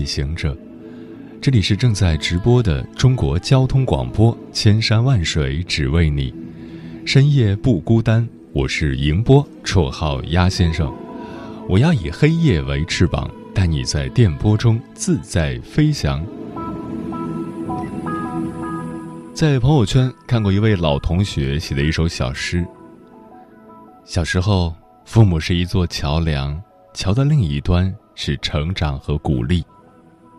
旅行者，这里是正在直播的中国交通广播，千山万水只为你，深夜不孤单。我是迎波，绰号鸭先生。我要以黑夜为翅膀，带你在电波中自在飞翔。在朋友圈看过一位老同学写的一首小诗。小时候，父母是一座桥梁，桥的另一端。是成长和鼓励，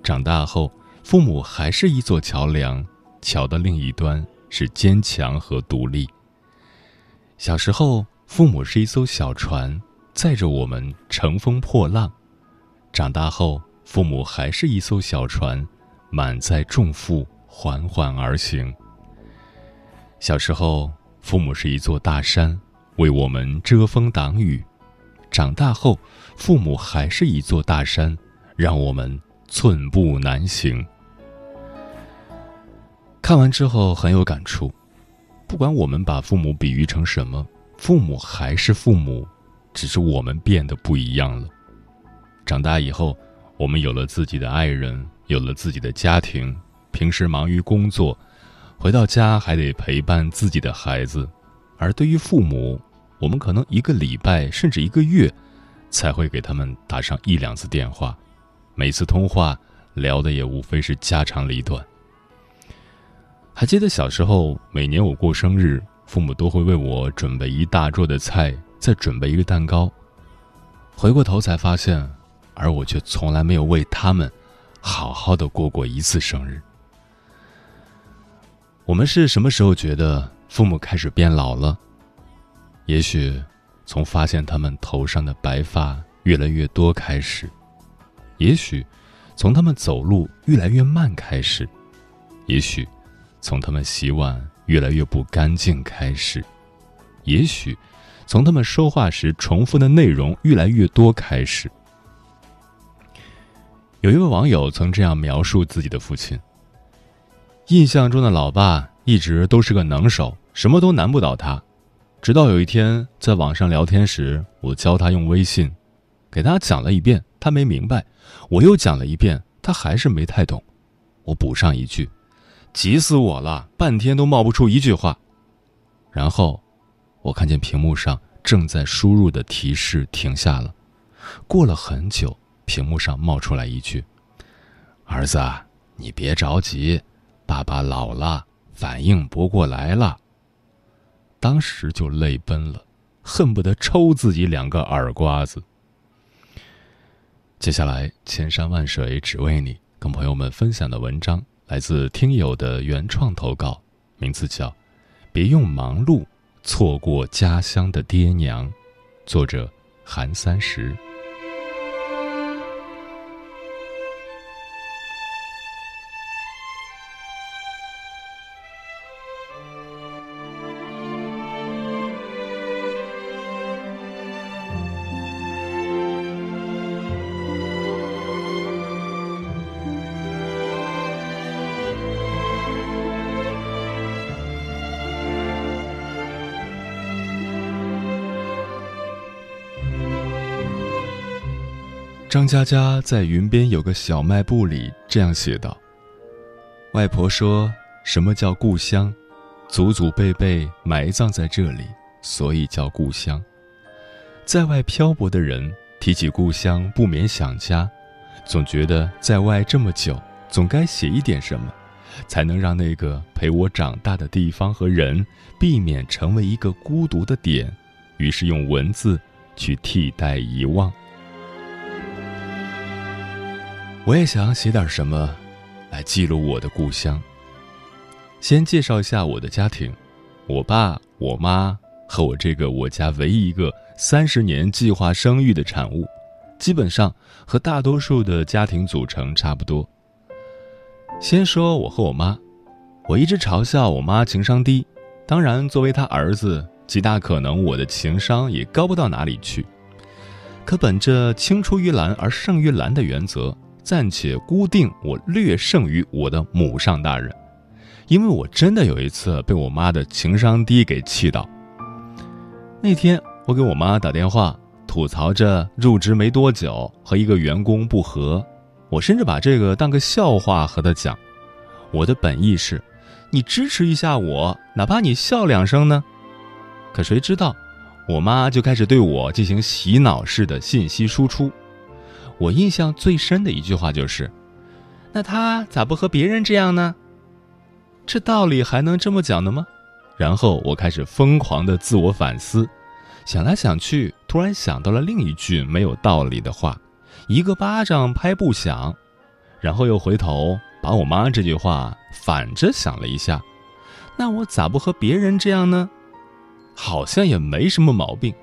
长大后，父母还是一座桥梁，桥的另一端是坚强和独立。小时候，父母是一艘小船，载着我们乘风破浪；长大后，父母还是一艘小船，满载重负，缓缓而行。小时候，父母是一座大山，为我们遮风挡雨；长大后，父母还是一座大山，让我们寸步难行。看完之后很有感触，不管我们把父母比喻成什么，父母还是父母，只是我们变得不一样了。长大以后，我们有了自己的爱人，有了自己的家庭，平时忙于工作，回到家还得陪伴自己的孩子，而对于父母，我们可能一个礼拜甚至一个月。才会给他们打上一两次电话，每次通话聊的也无非是家长里短。还记得小时候，每年我过生日，父母都会为我准备一大桌的菜，再准备一个蛋糕。回过头才发现，而我却从来没有为他们好好的过过一次生日。我们是什么时候觉得父母开始变老了？也许。从发现他们头上的白发越来越多开始，也许从他们走路越来越慢开始，也许从他们洗碗越来越不干净开始，也许从他们说话时重复的内容越来越多开始。有一位网友曾这样描述自己的父亲：印象中的老爸一直都是个能手，什么都难不倒他。直到有一天，在网上聊天时，我教他用微信，给他讲了一遍，他没明白；我又讲了一遍，他还是没太懂。我补上一句：“急死我了，半天都冒不出一句话。”然后，我看见屏幕上正在输入的提示停下了。过了很久，屏幕上冒出来一句：“儿子，你别着急，爸爸老了，反应不过来了。”当时就泪奔了，恨不得抽自己两个耳瓜子。接下来，千山万水只为你，跟朋友们分享的文章来自听友的原创投稿，名字叫《别用忙碌错过家乡的爹娘》，作者韩三十。张嘉佳在云边有个小卖部里这样写道：“外婆说什么叫故乡？祖祖辈辈埋葬在这里，所以叫故乡。在外漂泊的人提起故乡，不免想家，总觉得在外这么久，总该写一点什么，才能让那个陪我长大的地方和人避免成为一个孤独的点。于是用文字去替代遗忘。”我也想写点什么，来记录我的故乡。先介绍一下我的家庭：我爸、我妈和我这个我家唯一一个三十年计划生育的产物，基本上和大多数的家庭组成差不多。先说我和我妈，我一直嘲笑我妈情商低，当然，作为她儿子，极大可能我的情商也高不到哪里去。可本着青出于蓝而胜于蓝的原则，暂且估定我略胜于我的母上大人，因为我真的有一次被我妈的情商低给气到。那天我给我妈打电话。吐槽着入职没多久和一个员工不和，我甚至把这个当个笑话和她讲。我的本意是，你支持一下我，哪怕你笑两声呢。可谁知道，我妈就开始对我进行洗脑式的信息输出。我印象最深的一句话就是：“那他咋不和别人这样呢？”这道理还能这么讲的吗？然后我开始疯狂的自我反思。想来想去，突然想到了另一句没有道理的话：“一个巴掌拍不响。”然后又回头把我妈这句话反着想了一下，那我咋不和别人这样呢？好像也没什么毛病。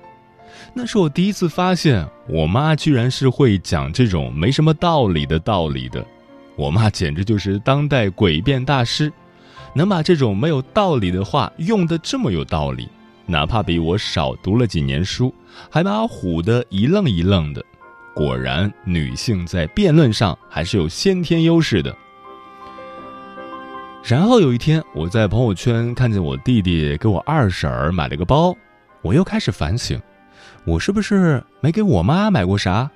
那是我第一次发现，我妈居然是会讲这种没什么道理的道理的。我妈简直就是当代诡辩大师，能把这种没有道理的话用得这么有道理。哪怕比我少读了几年书，还把我唬得一愣一愣的。果然，女性在辩论上还是有先天优势的。然后有一天，我在朋友圈看见我弟弟给我二婶儿买了个包，我又开始反省：我是不是没给我妈买过啥？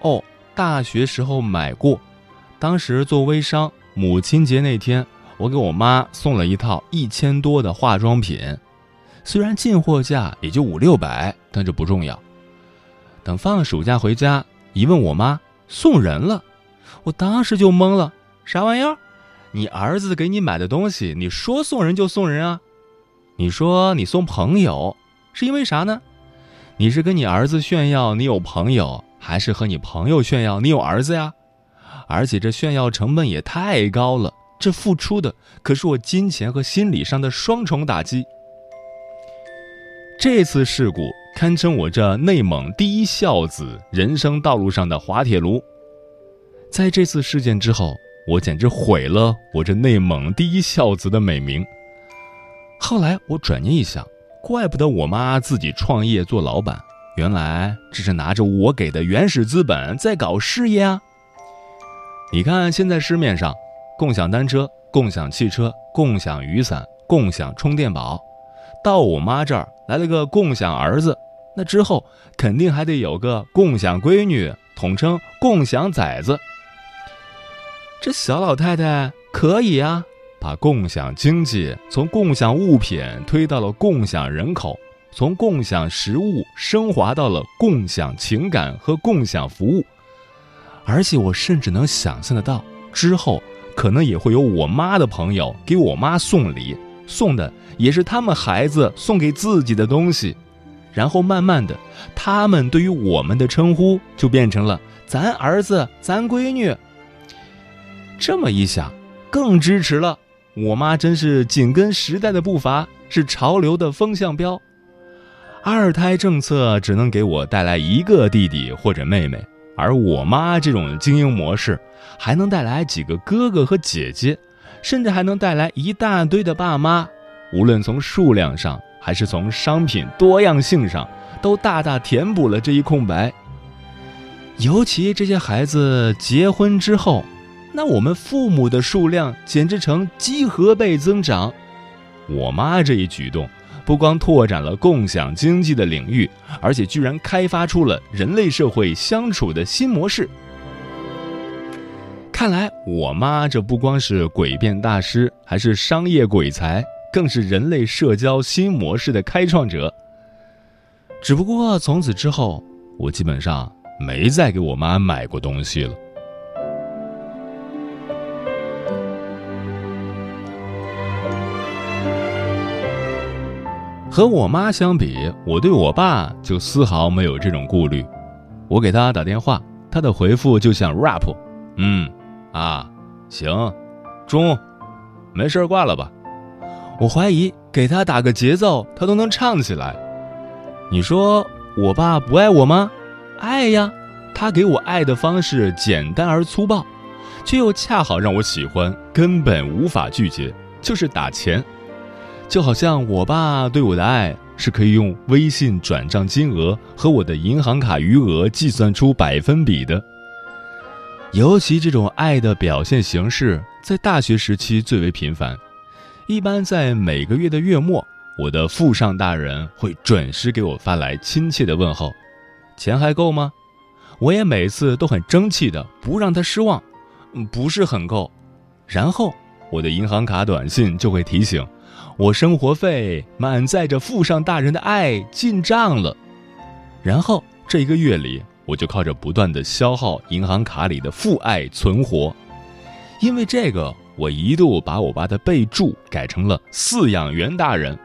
哦，大学时候买过，当时做微商，母亲节那天，我给我妈送了一套一千多的化妆品。虽然进货价也就五六百，但这不重要。等放暑假回家，一问我妈送人了，我当时就懵了。啥玩意儿？你儿子给你买的东西，你说送人就送人啊？你说你送朋友，是因为啥呢？你是跟你儿子炫耀你有朋友，还是和你朋友炫耀你有儿子呀？而且这炫耀成本也太高了，这付出的可是我金钱和心理上的双重打击。这次事故堪称我这内蒙第一孝子人生道路上的滑铁卢。在这次事件之后，我简直毁了我这内蒙第一孝子的美名。后来我转念一想，怪不得我妈自己创业做老板，原来这是拿着我给的原始资本在搞事业啊！你看现在市面上，共享单车、共享汽车、共享雨伞、共享充电宝。到我妈这儿来了个共享儿子，那之后肯定还得有个共享闺女，统称共享崽子。这小老太太可以啊，把共享经济从共享物品推到了共享人口，从共享食物升华到了共享情感和共享服务。而且我甚至能想象得到，之后可能也会有我妈的朋友给我妈送礼。送的也是他们孩子送给自己的东西，然后慢慢的，他们对于我们的称呼就变成了“咱儿子”“咱闺女”。这么一想，更支持了。我妈真是紧跟时代的步伐，是潮流的风向标。二胎政策只能给我带来一个弟弟或者妹妹，而我妈这种经营模式，还能带来几个哥哥和姐姐。甚至还能带来一大堆的爸妈，无论从数量上还是从商品多样性上，都大大填补了这一空白。尤其这些孩子结婚之后，那我们父母的数量简直成几何倍增长。我妈这一举动，不光拓展了共享经济的领域，而且居然开发出了人类社会相处的新模式。看来我妈这不光是诡辩大师，还是商业鬼才，更是人类社交新模式的开创者。只不过从此之后，我基本上没再给我妈买过东西了。和我妈相比，我对我爸就丝毫没有这种顾虑。我给他打电话，他的回复就像 rap，嗯。啊，行，中，没事挂了吧。我怀疑给他打个节奏，他都能唱起来。你说我爸不爱我吗？爱呀，他给我爱的方式简单而粗暴，却又恰好让我喜欢，根本无法拒绝，就是打钱。就好像我爸对我的爱是可以用微信转账金额和我的银行卡余额计算出百分比的。尤其这种爱的表现形式在大学时期最为频繁，一般在每个月的月末，我的父上大人会准时给我发来亲切的问候：“钱还够吗？”我也每次都很争气的不让他失望，“不是很够。”然后我的银行卡短信就会提醒。我生活费满载着父上大人的爱进账了，然后这一个月里，我就靠着不断的消耗银行卡里的父爱存活。因为这个，我一度把我爸的备注改成了饲养员大人。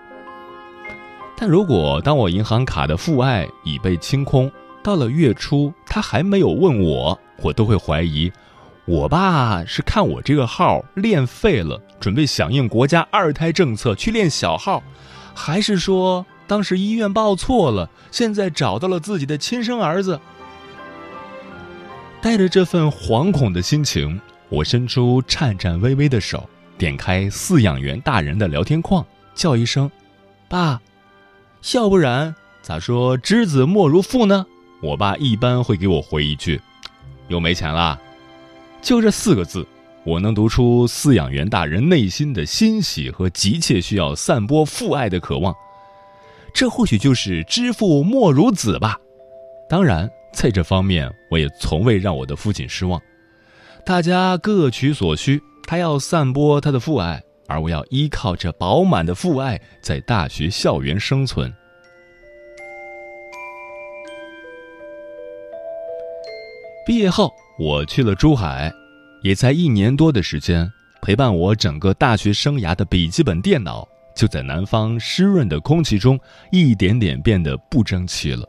但如果当我银行卡的父爱已被清空，到了月初他还没有问我，我都会怀疑。我爸是看我这个号练废了，准备响应国家二胎政策去练小号，还是说当时医院报错了，现在找到了自己的亲生儿子？带着这份惶恐的心情，我伸出颤颤巍巍的手，点开饲养员大人的聊天框，叫一声“爸”，要不然咋说“知子莫如父”呢？我爸一般会给我回一句：“又没钱了。”就这四个字，我能读出饲养员大人内心的欣喜和急切需要散播父爱的渴望。这或许就是知父莫如子吧。当然，在这方面，我也从未让我的父亲失望。大家各取所需，他要散播他的父爱，而我要依靠这饱满的父爱在大学校园生存。毕业后。我去了珠海，也才一年多的时间，陪伴我整个大学生涯的笔记本电脑，就在南方湿润的空气中，一点点变得不争气了。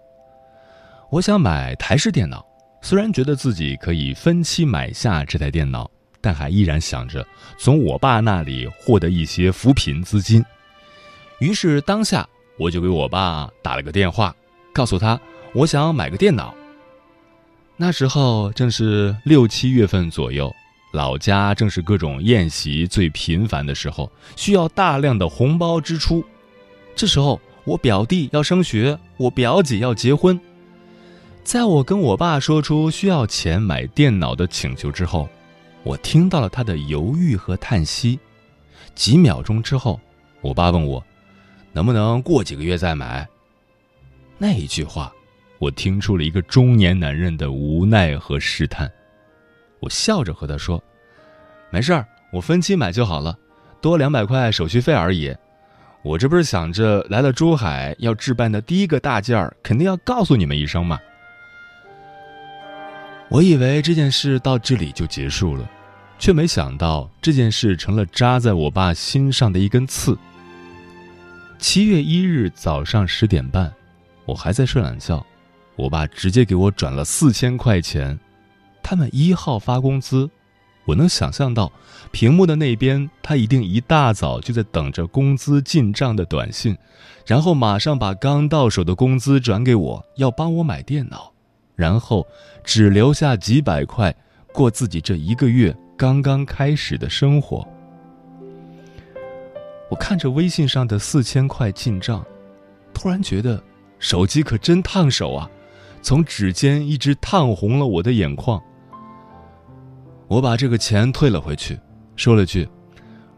我想买台式电脑，虽然觉得自己可以分期买下这台电脑，但还依然想着从我爸那里获得一些扶贫资金。于是当下，我就给我爸打了个电话，告诉他我想买个电脑。那时候正是六七月份左右，老家正是各种宴席最频繁的时候，需要大量的红包支出。这时候，我表弟要升学，我表姐要结婚。在我跟我爸说出需要钱买电脑的请求之后，我听到了他的犹豫和叹息。几秒钟之后，我爸问我，能不能过几个月再买？那一句话。我听出了一个中年男人的无奈和试探，我笑着和他说：“没事儿，我分期买就好了，多两百块手续费而已。我这不是想着来了珠海要置办的第一个大件儿，肯定要告诉你们一声嘛。”我以为这件事到这里就结束了，却没想到这件事成了扎在我爸心上的一根刺。七月一日早上十点半，我还在睡懒觉。我爸直接给我转了四千块钱，他们一号发工资，我能想象到，屏幕的那边他一定一大早就在等着工资进账的短信，然后马上把刚到手的工资转给我，要帮我买电脑，然后只留下几百块过自己这一个月刚刚开始的生活。我看着微信上的四千块进账，突然觉得手机可真烫手啊！从指尖一直烫红了我的眼眶。我把这个钱退了回去，说了句：“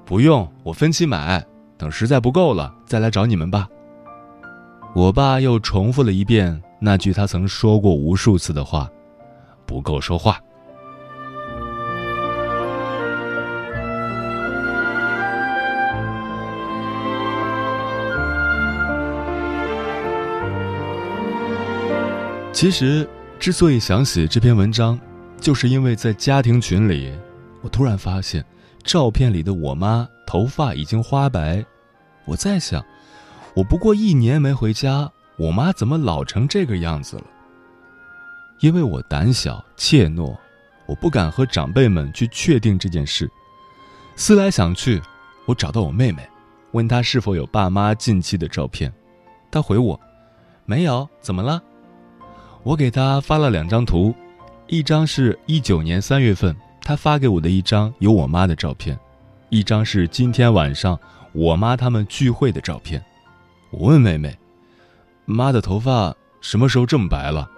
不用，我分期买，等实在不够了再来找你们吧。”我爸又重复了一遍那句他曾说过无数次的话：“不够说话。”其实，之所以想写这篇文章，就是因为在家庭群里，我突然发现，照片里的我妈头发已经花白。我在想，我不过一年没回家，我妈怎么老成这个样子了？因为我胆小怯懦，我不敢和长辈们去确定这件事。思来想去，我找到我妹妹，问她是否有爸妈近期的照片，她回我，没有，怎么了？我给他发了两张图，一张是一九年三月份他发给我的一张有我妈的照片，一张是今天晚上我妈他们聚会的照片。我问妹妹：“妈的头发什么时候这么白了？”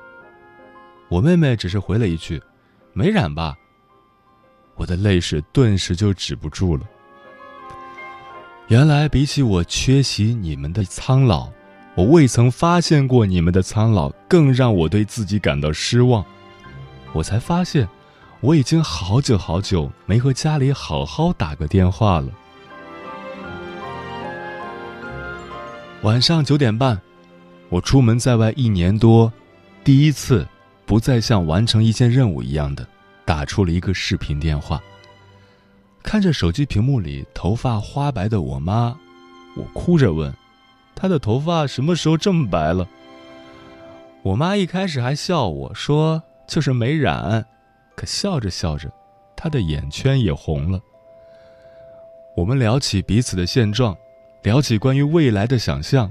我妹妹只是回了一句：“没染吧。”我的泪水顿时就止不住了。原来，比起我缺席你们的苍老，我未曾发现过你们的苍老，更让我对自己感到失望。我才发现，我已经好久好久没和家里好好打个电话了。晚上九点半，我出门在外一年多，第一次不再像完成一件任务一样的打出了一个视频电话。看着手机屏幕里头发花白的我妈，我哭着问：“她的头发什么时候这么白了？”我妈一开始还笑我说：“就是没染。”可笑着笑着，她的眼圈也红了。我们聊起彼此的现状，聊起关于未来的想象，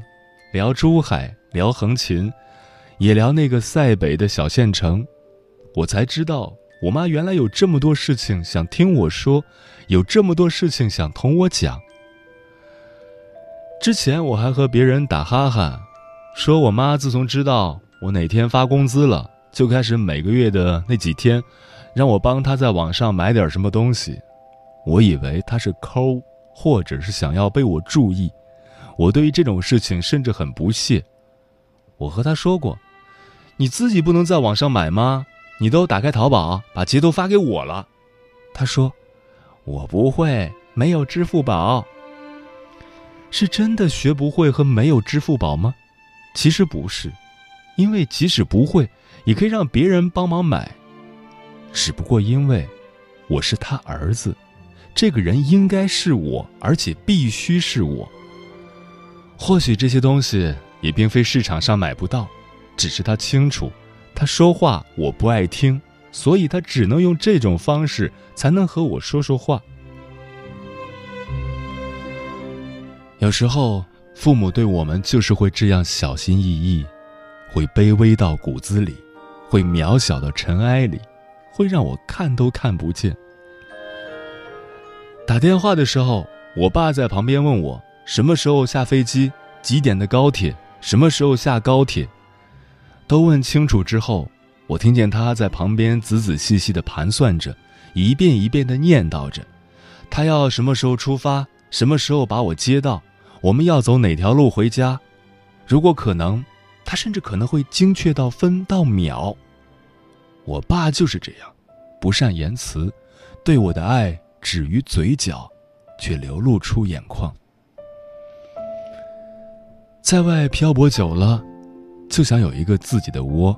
聊珠海，聊横琴，也聊那个塞北的小县城，我才知道。我妈原来有这么多事情想听我说，有这么多事情想同我讲。之前我还和别人打哈哈，说我妈自从知道我哪天发工资了，就开始每个月的那几天，让我帮她在网上买点什么东西。我以为她是抠，或者是想要被我注意。我对于这种事情甚至很不屑。我和她说过：“你自己不能在网上买吗？”你都打开淘宝，把截图发给我了。他说：“我不会，没有支付宝。”是真的学不会和没有支付宝吗？其实不是，因为即使不会，也可以让别人帮忙买。只不过因为我是他儿子，这个人应该是我，而且必须是我。或许这些东西也并非市场上买不到，只是他清楚。他说话我不爱听，所以他只能用这种方式才能和我说说话。有时候，父母对我们就是会这样小心翼翼，会卑微到骨子里，会渺小到尘埃里，会让我看都看不见。打电话的时候，我爸在旁边问我什么时候下飞机，几点的高铁，什么时候下高铁。都问清楚之后，我听见他在旁边仔仔细细的盘算着，一遍一遍的念叨着，他要什么时候出发，什么时候把我接到，我们要走哪条路回家。如果可能，他甚至可能会精确到分到秒。我爸就是这样，不善言辞，对我的爱止于嘴角，却流露出眼眶。在外漂泊久了。就想有一个自己的窝。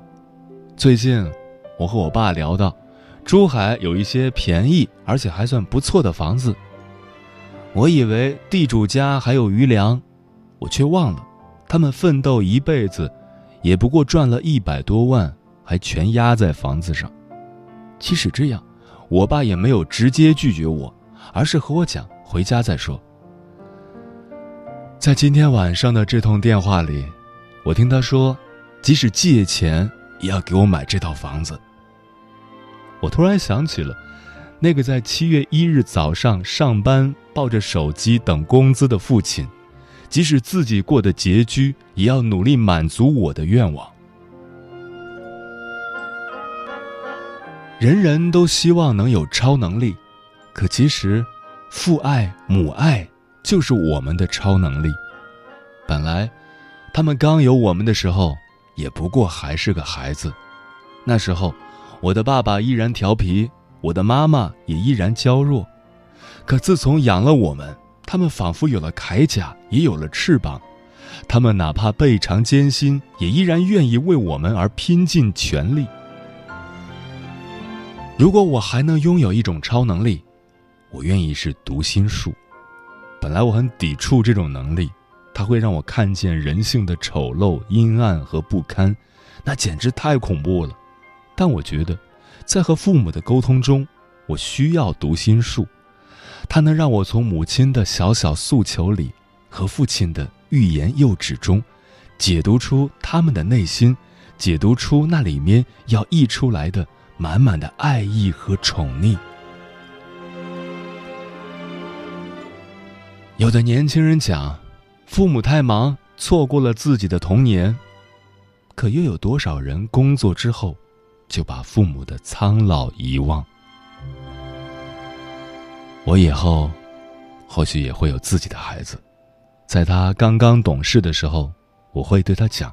最近，我和我爸聊到，珠海有一些便宜而且还算不错的房子。我以为地主家还有余粮，我却忘了，他们奋斗一辈子，也不过赚了一百多万，还全压在房子上。即使这样，我爸也没有直接拒绝我，而是和我讲回家再说。在今天晚上的这通电话里，我听他说。即使借钱也要给我买这套房子。我突然想起了，那个在七月一日早上上班抱着手机等工资的父亲，即使自己过得拮据，也要努力满足我的愿望。人人都希望能有超能力，可其实，父爱母爱就是我们的超能力。本来，他们刚有我们的时候。也不过还是个孩子，那时候，我的爸爸依然调皮，我的妈妈也依然娇弱。可自从养了我们，他们仿佛有了铠甲，也有了翅膀。他们哪怕倍尝艰辛，也依然愿意为我们而拼尽全力。如果我还能拥有一种超能力，我愿意是读心术。本来我很抵触这种能力。它会让我看见人性的丑陋、阴暗和不堪，那简直太恐怖了。但我觉得，在和父母的沟通中，我需要读心术，它能让我从母亲的小小诉求里，和父亲的欲言又止中，解读出他们的内心，解读出那里面要溢出来的满满的爱意和宠溺。有的年轻人讲，父母太忙，错过了自己的童年。可又有多少人工作之后，就把父母的苍老遗忘？我以后，或许也会有自己的孩子，在他刚刚懂事的时候，我会对他讲：“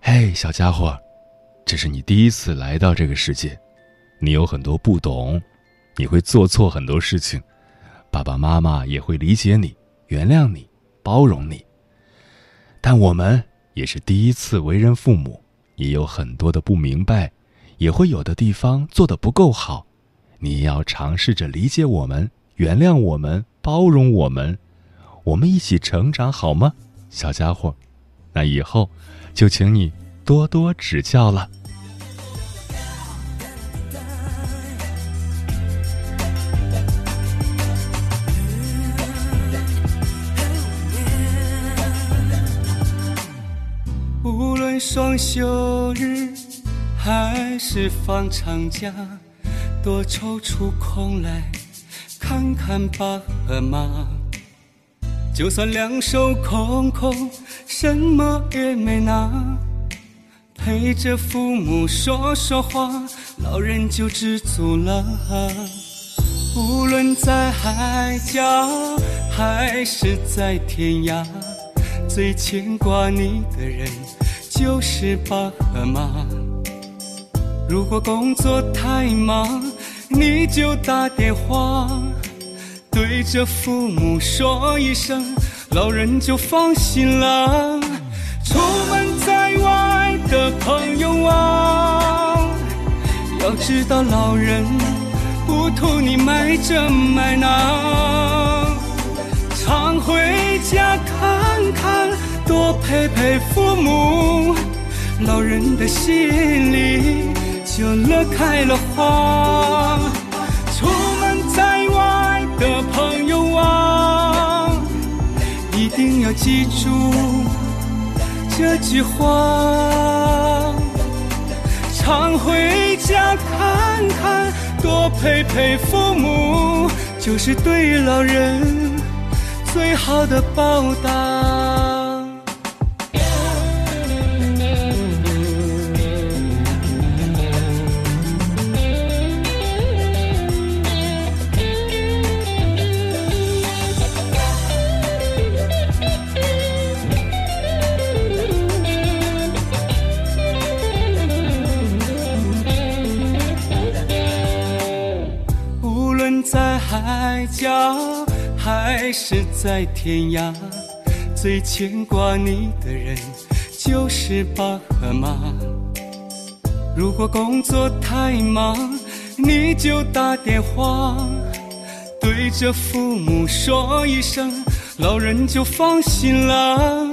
嘿，小家伙，这是你第一次来到这个世界，你有很多不懂，你会做错很多事情。”爸爸妈妈也会理解你、原谅你、包容你。但我们也是第一次为人父母，也有很多的不明白，也会有的地方做的不够好。你要尝试着理解我们、原谅我们、包容我们，我们一起成长，好吗，小家伙？那以后就请你多多指教了。无论双休日还是放长假，多抽出空来看看爸和妈。就算两手空空，什么也没拿，陪着父母说说话，老人就知足了。无论在海角还是在天涯，最牵挂你的人。就是爸和妈。如果工作太忙，你就打电话，对着父母说一声，老人就放心了。出门在外的朋友啊，要知道老人不图你买这买那，常回家看看。多陪陪父母，老人的心里就乐开了花。出门在外的朋友啊，一定要记住这句话。常回家看看，多陪陪父母，就是对老人最好的报答。还是在天涯，最牵挂你的人就是爸和妈。如果工作太忙，你就打电话，对着父母说一声，老人就放心了。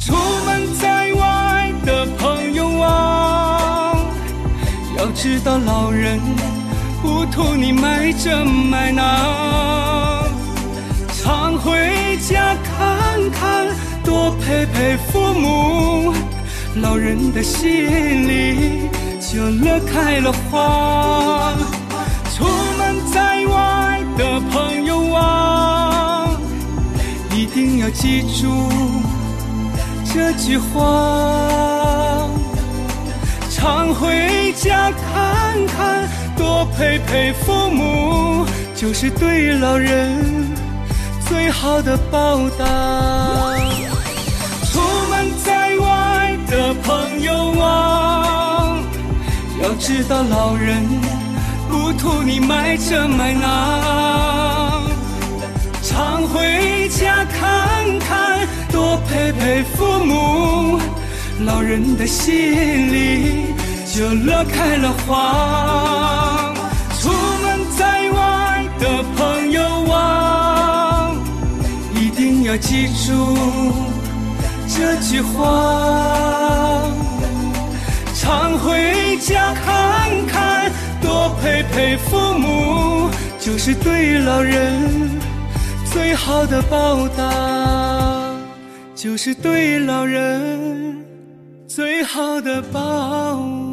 出门在外的朋友啊，要知道老人。不图你买这买那，常回家看看，多陪陪父母，老人的心里就乐开了花。出门在外的朋友啊，一定要记住这句话，常回家看看。多陪陪父母，就是对老人最好的报答。出门在外的朋友啊，要知道老人不图你买这买那，常回家看看，多陪陪父母，老人的心里。就乐开了花。要记住这句话。常回家看看，多陪陪父母，就是对老人最好的报答，就是对老人最好的报。